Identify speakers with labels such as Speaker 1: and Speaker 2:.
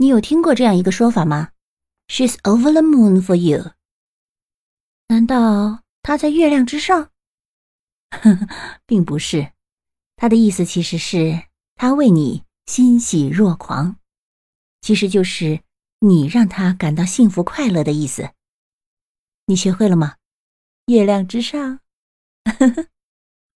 Speaker 1: 你有听过这样一个说法吗？She's over the moon for you. 难道她在月亮之上？并不是。她的意思其实是她为你欣喜若狂。其实就是你让她感到幸福快乐的意思。你学会了吗？月亮之上？呵呵